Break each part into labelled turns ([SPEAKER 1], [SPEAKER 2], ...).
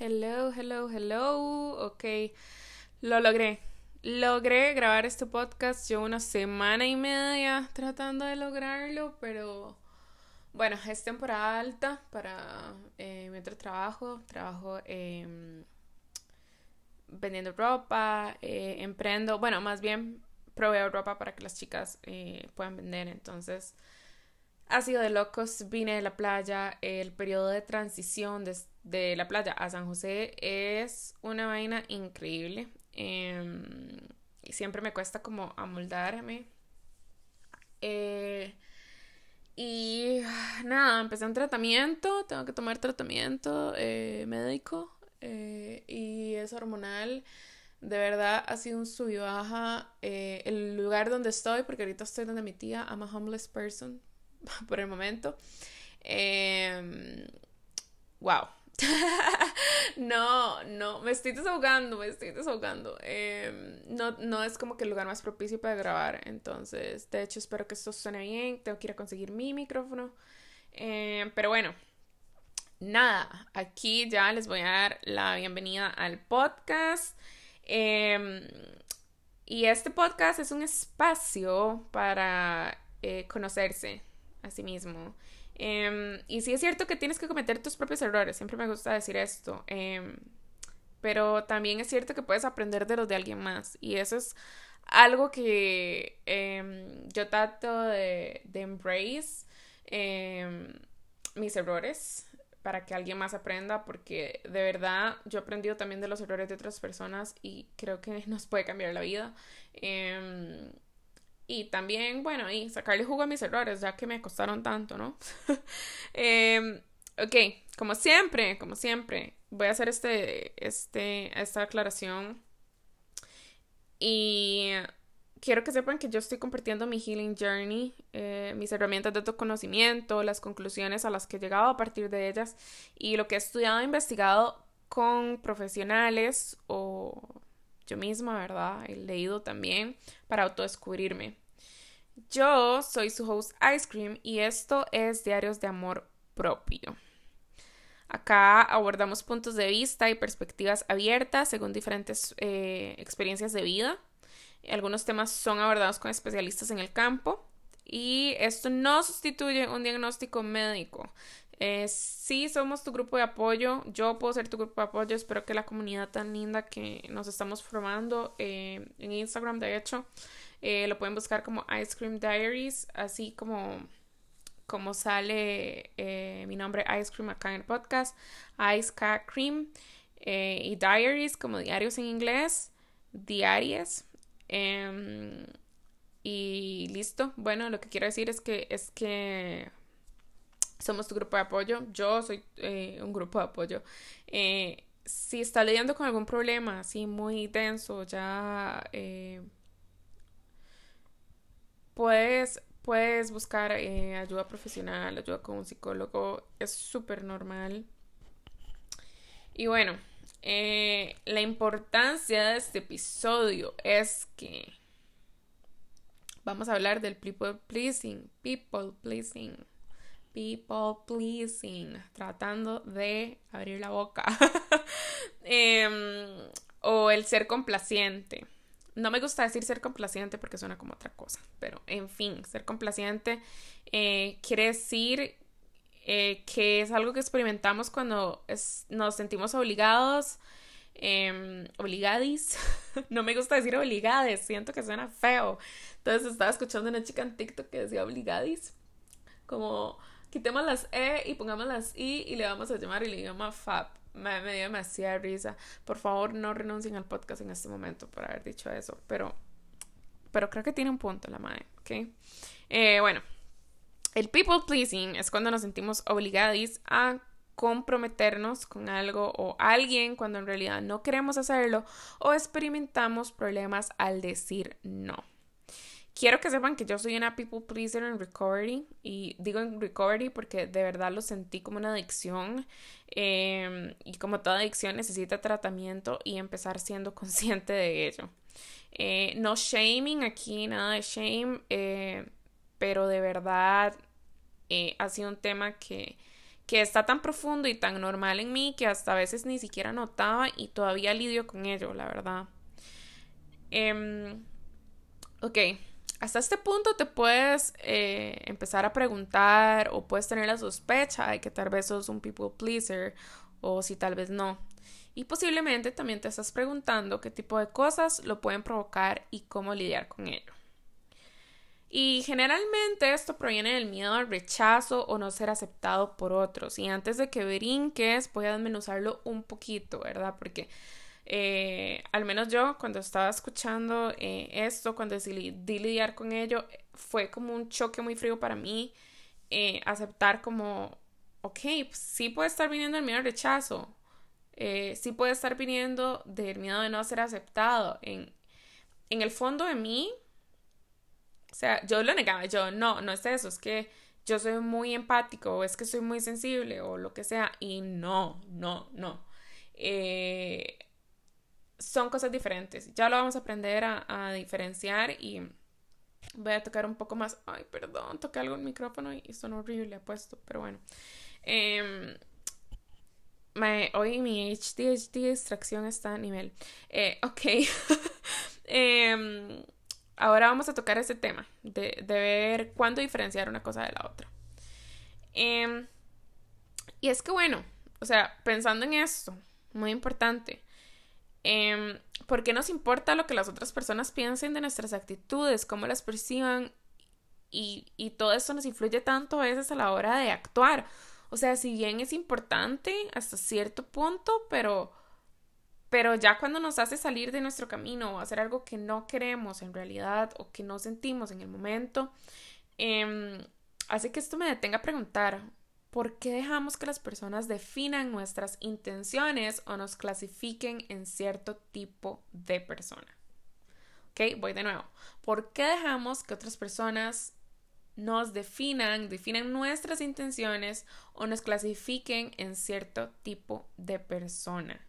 [SPEAKER 1] Hello, hello, hello. Ok, lo logré. Logré grabar este podcast. Llevo una semana y media tratando de lograrlo, pero bueno, es temporada alta para eh, mi otro trabajo. Trabajo vendiendo ropa, eh, emprendo, bueno, más bien proveo ropa para que las chicas eh, puedan vender. Entonces, ha sido de locos. Vine de la playa. El periodo de transición de, la playa a San José es una vaina increíble. Em, siempre me cuesta como amoldarme. Eh, y nada, empecé un tratamiento. Tengo que tomar tratamiento eh, médico. Eh, y es hormonal. De verdad ha sido un sub y baja. el lugar donde estoy, porque ahorita estoy donde mi tía, I'm a homeless person. por el momento. wow. Em, no, no, me estoy desahogando, me estoy desahogando. Em, no, no es como que el lugar más propicio para grabar. Entonces, de hecho, espero que esto suene bien. Tengo que ir a conseguir mi micrófono. Em, pero bueno, nada, aquí ya les voy a dar la bienvenida al podcast. y este podcast es un espacio para eh, conocerse, a sí mismo. Em, y sí es cierto que tienes que cometer tus propios errores, siempre me gusta decir esto, em, pero también es cierto que puedes aprender de los de alguien más y eso es algo que em, yo trato de, de embrace mis errores para que alguien más aprenda porque de verdad yo he aprendido también de los errores de otras personas y creo que nos puede cambiar la vida. Y también, bueno, y sacarle jugo a mis errores, ya que me costaron tanto, ¿no? eh, ok, como siempre, como siempre, voy a hacer este, este, esta aclaración. Y quiero que sepan que yo estoy compartiendo mi healing journey, eh, mis herramientas de autoconocimiento, las conclusiones a las que he llegado a partir de ellas y lo que he estudiado e investigado con profesionales o yo misma, ¿verdad? He leído también para autodescubrirme. Yo soy su host Ice Cream y esto es Diarios de Amor Propio. Acá abordamos puntos de vista y perspectivas abiertas según diferentes eh, experiencias de vida. Algunos temas son abordados con especialistas en el campo y esto no sustituye un diagnóstico médico. Eh, sí, somos tu grupo de apoyo. Yo puedo ser tu grupo de apoyo. Espero que la comunidad tan linda que nos estamos formando eh, en Instagram, de hecho, eh, lo pueden buscar como Ice Cream Diaries, así como, como sale mi nombre Ice Cream acá en el podcast. Ice Cream y Diaries, como diarios en inglés. Diarias. Em, y listo. Bueno, lo que quiero decir es que es que somos tu grupo de apoyo, yo soy eh, un grupo de apoyo. Eh, si está lidiando con algún problema así muy denso, ya eh, puedes, puedes buscar ayuda profesional, ayuda con un psicólogo, es súper normal. Y bueno, la importancia de este episodio es que vamos a hablar del people pleasing, people pleasing people pleasing, tratando de abrir la boca. Em, o el ser complaciente. No me gusta decir ser complaciente porque suena como otra cosa, pero en fin, ser complaciente eh, quiere decir eh, que es algo que experimentamos cuando nos sentimos obligados, eh, obligadis. no me gusta decir obligades, siento que suena feo. Entonces estaba escuchando una chica en TikTok que decía obligadis, como quitemos las E y pongamos las I y le vamos a llamar el idioma FAB. Me, dio demasiada risa. Por favor, no renuncien al podcast en este momento por haber dicho eso. Pero, pero creo que tiene un punto la madre, ¿ok? Eh, bueno, el people pleasing es cuando nos sentimos obligados a comprometernos con algo o alguien cuando en realidad no queremos hacerlo o experimentamos problemas al decir no. Quiero que sepan que yo soy una people pleaser en recovery y digo en recovery porque de verdad lo sentí como una adicción em, y como toda adicción necesita tratamiento y empezar siendo consciente de ello. Eh, no shaming aquí, nada de shame, eh, pero de verdad eh, ha sido un tema que, que está tan profundo y tan normal en mí que hasta a veces ni siquiera notaba y todavía lidio con ello, la verdad. Em, ok, hasta este punto te puedes eh, empezar a preguntar o puedes tener la sospecha de que tal vez sos un people pleaser o si tal vez no. Y posiblemente también te estás preguntando qué tipo de cosas lo pueden provocar y cómo lidiar con ello. Y generalmente esto proviene del miedo al rechazo o no ser aceptado por otros. Y antes de que brinques, voy a desmenuzarlo un poquito, ¿verdad? Porque eh, al menos yo, cuando estaba escuchando eh, esto, cuando decidí lidiar con ello, fue como un choque muy frío para mí. Eh, aceptar como, ok, pues sí puede estar viniendo el miedo al rechazo. sí puede estar viniendo del miedo de no ser aceptado. En, en el fondo de mí, o sea, yo lo negaba, yo no, no es eso, es que yo soy muy empático o es que soy muy sensible o lo que sea. Y no, no, no. Son cosas diferentes. Ya lo vamos a aprender a, diferenciar y voy a tocar un poco más. Ay, perdón, toqué algo en el micrófono y son horrible puesto, pero bueno. Em, hoy mi HDHD extracción está a nivel. Eh, ok. eh, ahora vamos a tocar ese tema de, ver cuándo diferenciar una cosa de la otra. Em, y es que bueno, o sea, pensando en esto, muy importante, eh, ¿por qué nos importa lo que las otras personas piensen de nuestras actitudes, cómo las perciban? Y, y todo esto nos influye tanto a veces a la hora de actuar. O sea, si bien es importante hasta cierto punto, pero pero ya cuando nos hace salir de nuestro camino o hacer algo que no queremos en realidad o que no sentimos en el momento, eh, hace que esto me detenga a preguntar, ¿por qué dejamos que las personas definan nuestras intenciones o nos clasifiquen en cierto tipo de persona? Ok, voy de nuevo. ¿Por qué dejamos que otras personas nos definan, definan nuestras intenciones o nos clasifiquen en cierto tipo de persona?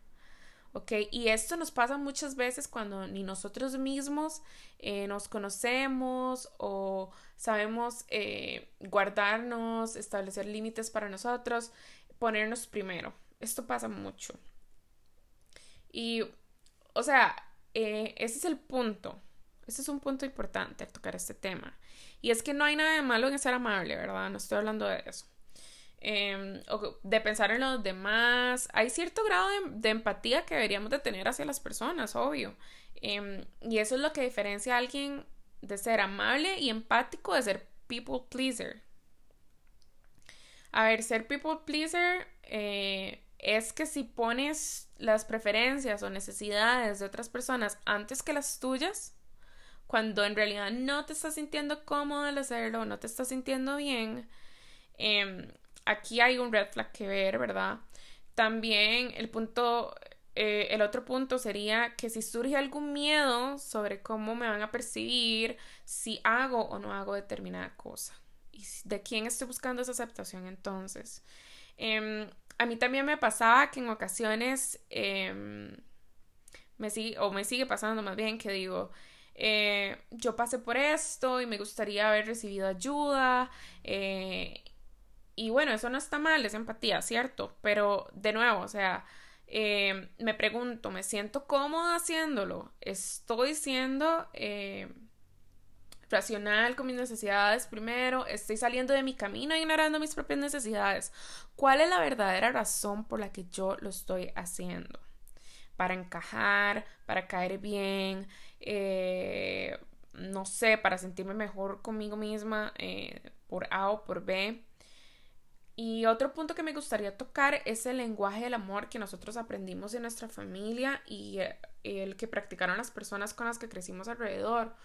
[SPEAKER 1] ¿Ok? Y esto nos pasa muchas veces cuando ni nosotros mismos eh, nos conocemos o sabemos eh, guardarnos, establecer límites para nosotros, ponernos primero. Esto pasa mucho. Y, o sea, eh, ese es el punto. Ese es un punto importante al tocar este tema. Y es que no hay nada de malo en ser amable, ¿verdad? No estoy hablando de eso. Em, de pensar en los demás. Hay cierto grado de, empatía que deberíamos de tener hacia las personas, obvio. Em, y eso es lo que diferencia a alguien de ser amable y empático de ser people pleaser. A ver, ser people pleaser eh, es que si pones las preferencias o necesidades de otras personas antes que las tuyas, cuando en realidad no te estás sintiendo cómodo al hacerlo, no te estás sintiendo bien, eh, aquí hay un red flag que ver, ¿verdad? También el punto, eh, el otro punto sería que si surge algún miedo sobre cómo me van a percibir, si hago o no hago determinada cosa. ¿Y de quién estoy buscando esa aceptación entonces? Em, a mí también me pasaba que en ocasiones em, me sigue, o me sigue pasando más bien que digo, eh, yo pasé por esto y me gustaría haber recibido ayuda eh, y bueno, eso no está mal, es empatía, ¿cierto? Pero de nuevo, o sea, eh, me pregunto, ¿me siento cómoda haciéndolo? ¿Estoy siendo eh, racional con mis necesidades primero? ¿Estoy saliendo de mi camino ignorando mis propias necesidades? ¿Cuál es la verdadera razón por la que yo lo estoy haciendo? Para encajar, para caer bien, eh, no sé, para sentirme mejor conmigo misma por A o por B. Y otro punto que me gustaría tocar es el lenguaje del amor que nosotros aprendimos en nuestra familia y eh, el que practicaron las personas con las que crecimos alrededor.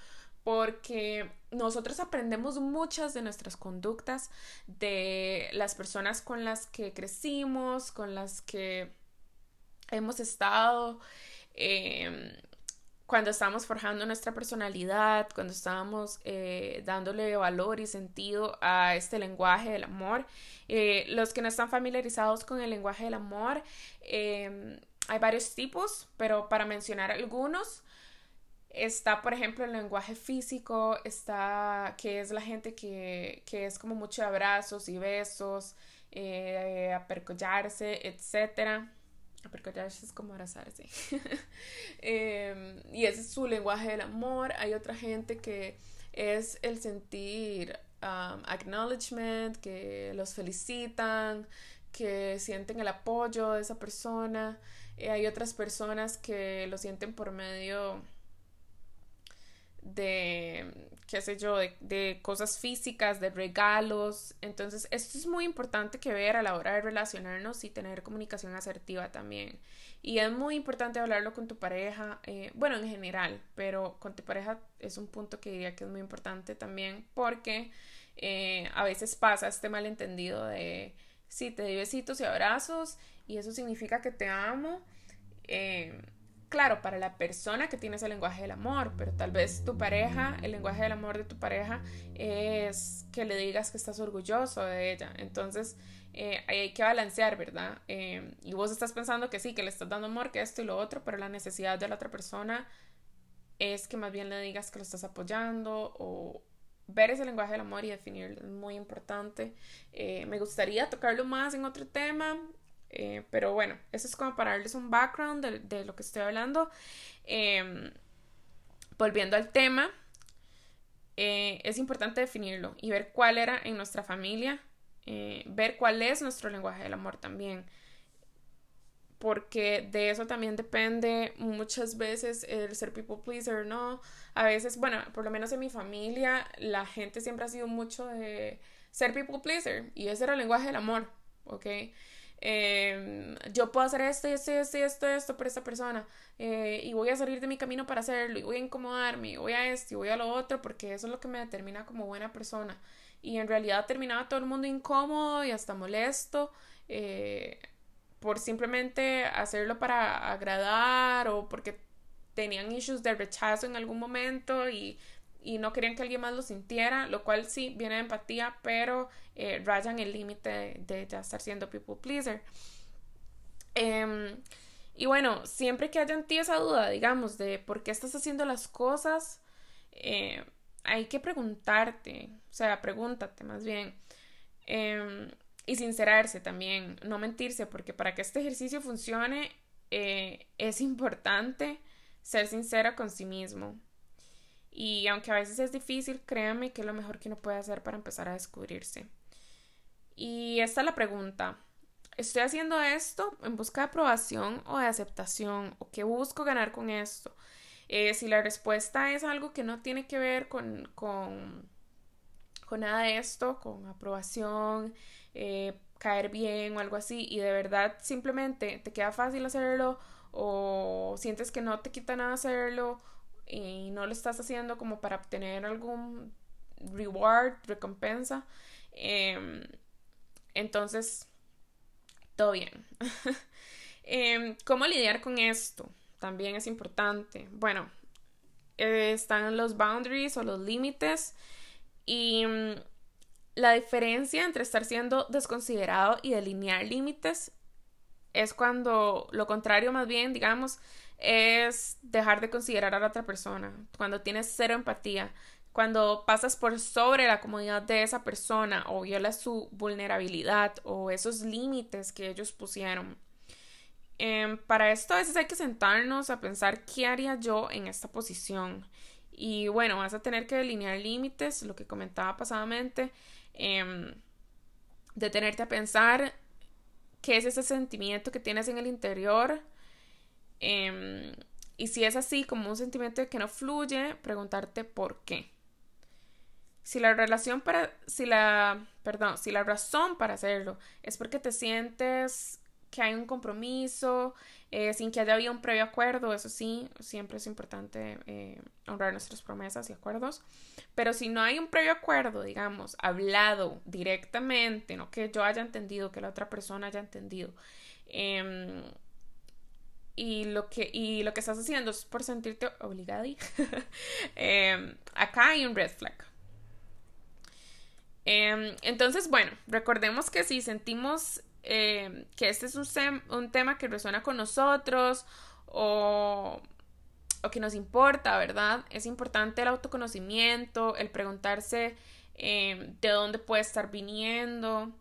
[SPEAKER 1] Porque nosotros aprendemos muchas de nuestras conductas de las personas con las que crecimos, con las que hemos estado. Eh, cuando estábamos forjando nuestra personalidad, cuando estábamos eh, dándole valor y sentido a este lenguaje del amor. Eh, los que no están familiarizados con el lenguaje del amor, em, hay varios tipos, pero para mencionar algunos, está por ejemplo el lenguaje físico, está que es la gente que, que es como mucho abrazos y besos, eh, apercollarse, Apercollarse es como abrazarse. Em, y ese es su lenguaje del amor. Hay otra gente que es el sentir um, acknowledgement, que los felicitan, que sienten el apoyo de esa persona. Eh, hay otras personas que lo sienten por medio de, qué sé yo, de, cosas físicas, de regalos. Entonces, esto es muy importante que ver a la hora de relacionarnos y tener comunicación asertiva también. Y es muy importante hablarlo con tu pareja, eh, bueno, en general, pero con tu pareja es un punto que diría que es muy importante también porque eh, a veces pasa este malentendido de, sí, te doy besitos y abrazos y eso significa que te amo. Eh, claro, para la persona que tiene ese lenguaje del amor, pero tal vez tu pareja, el lenguaje del amor de tu pareja es que le digas que estás orgulloso de ella. Entonces, eh, hay que balancear, ¿verdad? Eh, y vos estás pensando que sí, que le estás dando amor, que esto y lo otro, pero la necesidad de la otra persona es que más bien le digas que lo estás apoyando o ver ese lenguaje del amor y definirlo es muy importante. Eh, me gustaría tocarlo más en otro tema, eh, pero bueno, eso es como para darles un background de, lo que estoy hablando. Em, volviendo al tema, eh, es importante definirlo y ver cuál era en nuestra familia, eh, ver cuál es nuestro lenguaje del amor también. Porque de eso también depende muchas veces el ser people pleaser, ¿no? A veces, bueno, por lo menos en mi familia, la gente siempre ha sido mucho de ser people pleaser y ese era el lenguaje del amor, ¿ok? Em, yo puedo hacer esto, esto, esto, esto, esto por esta persona, eh, y voy a salir de mi camino para hacerlo, y voy a incomodarme, y voy a esto, y voy a lo otro, porque eso es lo que me determina como buena persona. Y en realidad terminaba todo el mundo incómodo y hasta molesto. Eh, por simplemente hacerlo para agradar o porque tenían issues de rechazo en algún momento y y no querían que alguien más lo sintiera, lo cual sí viene de empatía, pero eh, rayan el límite de, ya estar siendo people pleaser. Em, y bueno, siempre que haya en ti esa duda, digamos, de por qué estás haciendo las cosas, eh, hay que preguntarte, o sea, pregúntate más bien. Em, y sincerarse también, no mentirse, porque para que este ejercicio funcione eh, es importante ser sincera con sí mismo. Y aunque a veces es difícil, créanme que es lo mejor que uno puede hacer para empezar a descubrirse. Y esta es la pregunta. ¿Estoy haciendo esto en busca de aprobación o de aceptación? ¿O qué busco ganar con esto? Eh, si la respuesta es algo que no tiene que ver con, con, con nada de esto, con aprobación, eh, caer bien o algo así, y de verdad simplemente te queda fácil hacerlo o sientes que no te quita nada hacerlo y no lo estás haciendo como para obtener algún reward, recompensa, em, entonces, todo bien. Em, ¿Cómo lidiar con esto? También es importante. Bueno, eh, están los boundaries o los límites y mm, la diferencia entre estar siendo desconsiderado y delinear límites es cuando lo contrario más bien, digamos, es dejar de considerar a la otra persona, cuando tienes cero empatía, cuando pasas por sobre la comodidad de esa persona o violas su vulnerabilidad o esos límites que ellos pusieron. Em, para esto a veces hay que sentarnos a pensar qué haría yo en esta posición. Y bueno, vas a tener que delinear límites, lo que comentaba pasadamente, em, detenerte a pensar qué es ese sentimiento que tienes en el interior Em, y si es así, como un sentimiento que no fluye, preguntarte por qué. Si la relación para, si la, perdón, si la razón para hacerlo es porque te sientes que hay un compromiso, eh, sin que haya habido un previo acuerdo, eso sí, siempre es importante eh, honrar nuestras promesas y acuerdos, pero si no hay un previo acuerdo, digamos, hablado directamente, no que yo haya entendido, que la otra persona haya entendido, eh, y lo que, y lo que estás haciendo es por sentirte obligado. eh, acá hay un red flag. Em, entonces, bueno, recordemos que si sentimos em, que este es un, un, tema que resuena con nosotros o, o, que nos importa, ¿verdad? Es importante el autoconocimiento, el preguntarse em, de dónde puede estar viniendo.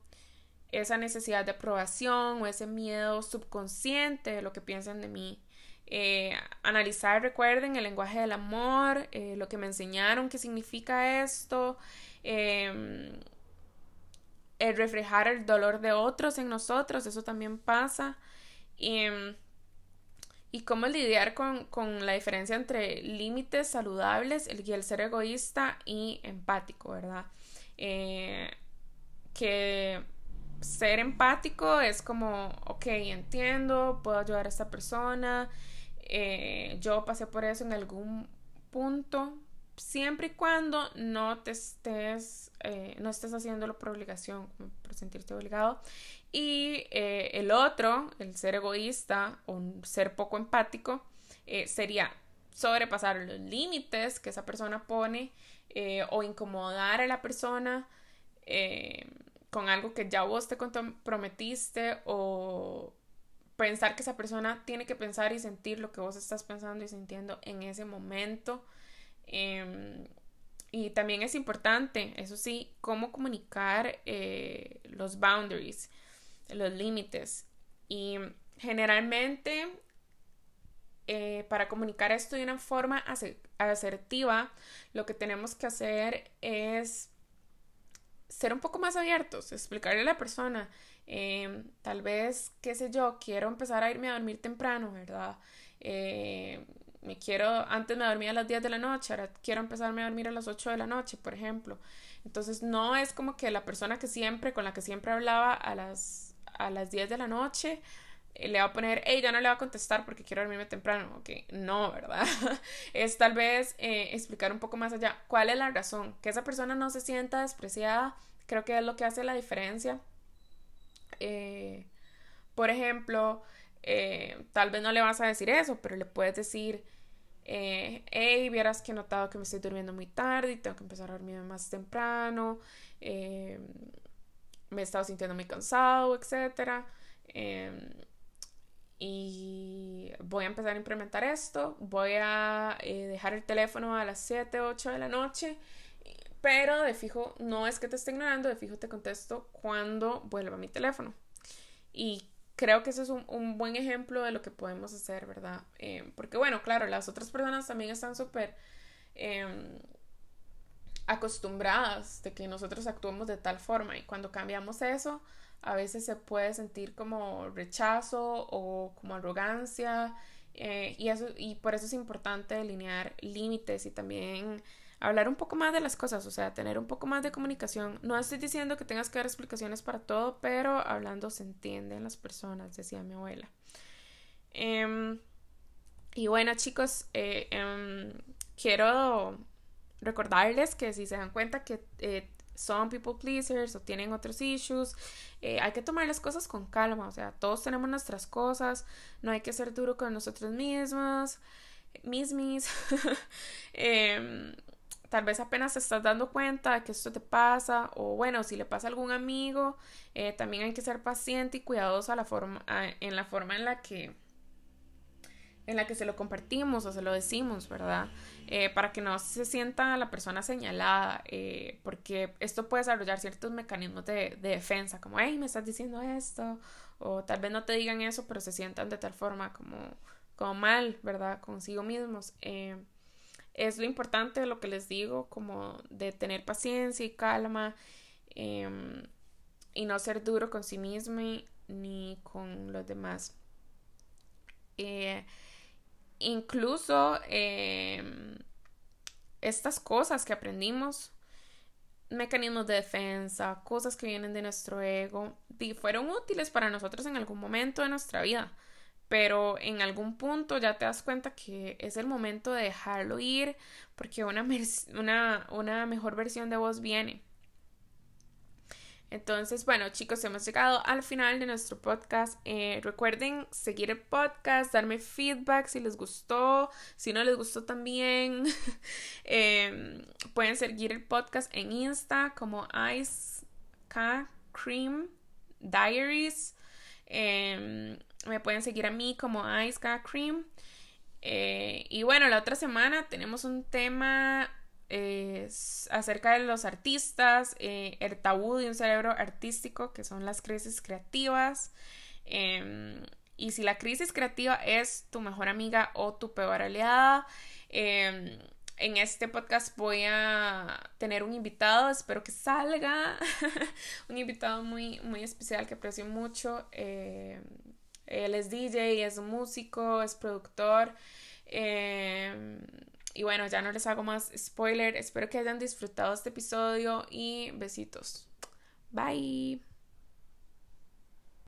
[SPEAKER 1] Esa necesidad de aprobación o ese miedo subconsciente de lo que piensan de mí. Eh, analizar, recuerden, el lenguaje del amor, eh, lo que me enseñaron, qué significa esto, em, el reflejar el dolor de otros en nosotros, eso también pasa. Em, y cómo lidiar con, la diferencia entre límites saludables y el ser egoísta y empático, ¿verdad? Eh, que ser empático es como, ok, entiendo, puedo ayudar a esta persona, eh, yo pasé por eso en algún punto, siempre y cuando no te estés, eh, no estés haciéndolo por obligación, por sentirte obligado. Y eh, el otro, el ser egoísta o ser poco empático, sería sobrepasar los límites que esa persona pone o incomodar a la persona con algo que ya vos te comprometiste o pensar que esa persona tiene que pensar y sentir lo que vos estás pensando y sintiendo en ese momento. Em, y también es importante, eso sí, cómo comunicar eh, los boundaries, los límites. Y generalmente, eh, para comunicar esto de una forma asertiva, lo que tenemos que hacer es ser un poco más abiertos, explicarle a la persona, em, tal vez, qué sé yo, quiero empezar a irme a dormir temprano, ¿verdad? Eh, me quiero, antes me dormía a las 10 de la noche, ahora quiero empezarme a dormir a las 8 de la noche, por ejemplo. Entonces no es como que la persona que siempre, con la que siempre hablaba a las, a las 10 de la noche, le va a poner, hey, ya no le va a contestar porque quiero dormirme temprano. Ok, no, ¿verdad? es tal vez eh, explicar un poco más allá cuál es la razón. Que esa persona no se sienta despreciada, creo que es lo que hace la diferencia. Eh, por ejemplo, tal vez no le vas a decir eso, pero le puedes decir, hey, vieras que he notado que me estoy durmiendo muy tarde y tengo que empezar a dormir más temprano. me he estado sintiendo muy cansado, etcétera y voy a empezar a implementar esto, voy a eh, dejar el teléfono a las 7, 8 de la noche, pero de fijo no es que te esté ignorando, de fijo te contesto cuando vuelva mi teléfono. Y creo que ese es un, buen ejemplo de lo que podemos hacer, ¿verdad? Eh, porque bueno, claro, las otras personas también están súper em, acostumbradas de que nosotros actuemos de tal forma y cuando cambiamos eso, a veces se puede sentir como rechazo o como arrogancia eh, y, eso, y por eso es importante delinear límites y también hablar un poco más de las cosas, o sea, tener un poco más de comunicación. No estoy diciendo que tengas que dar explicaciones para todo, pero hablando se entienden las personas, decía mi abuela. Em, y bueno, chicos, eh, em, quiero recordarles que si se dan cuenta que eh, son people pleasers o tienen otros issues. Eh, hay que tomar las cosas con calma, o sea, todos tenemos nuestras cosas, no hay que ser duro con nosotros mismos, mismis. eh, tal vez apenas te estás dando cuenta de que esto te pasa, o bueno, si le pasa a algún amigo, eh, también hay que ser paciente y cuidadoso la forma, en la forma en la que en la que se lo compartimos o se lo decimos, ¿verdad? Eh, para que no se sienta la persona señalada, eh, porque esto puede desarrollar ciertos mecanismos de, defensa, como, hey, me estás diciendo esto, o tal vez no te digan eso, pero se sientan de tal forma como, como mal, ¿verdad? Consigo mismos. Eh, es lo importante lo que les digo, como de tener paciencia y calma em, y no ser duro con sí mismo ni con los demás. Incluso em, estas cosas que aprendimos, mecanismos de defensa, cosas que vienen de nuestro ego, fueron útiles para nosotros en algún momento de nuestra vida, pero en algún punto ya te das cuenta que es el momento de dejarlo ir porque una, una mejor versión de vos viene. Entonces, bueno, chicos, hemos llegado al final de nuestro podcast. Eh, recuerden seguir el podcast, darme feedback si les gustó, si no les gustó también. Em, pueden seguir el podcast en Insta como Ice K Cream Diaries. Em, me pueden seguir a mí como Ice K Cream. Eh, y bueno, la otra semana tenemos un tema es acerca de los artistas, eh, el tabú de un cerebro artístico, que son las crisis creativas. Em, y si la crisis creativa es tu mejor amiga o tu peor aliada. Em, en este podcast voy a tener un invitado, espero que salga. un invitado muy, muy especial que aprecio mucho. Em, él es DJ, es músico, es productor. Y bueno, ya no les hago más spoiler. Espero que hayan disfrutado este episodio y besitos. Bye.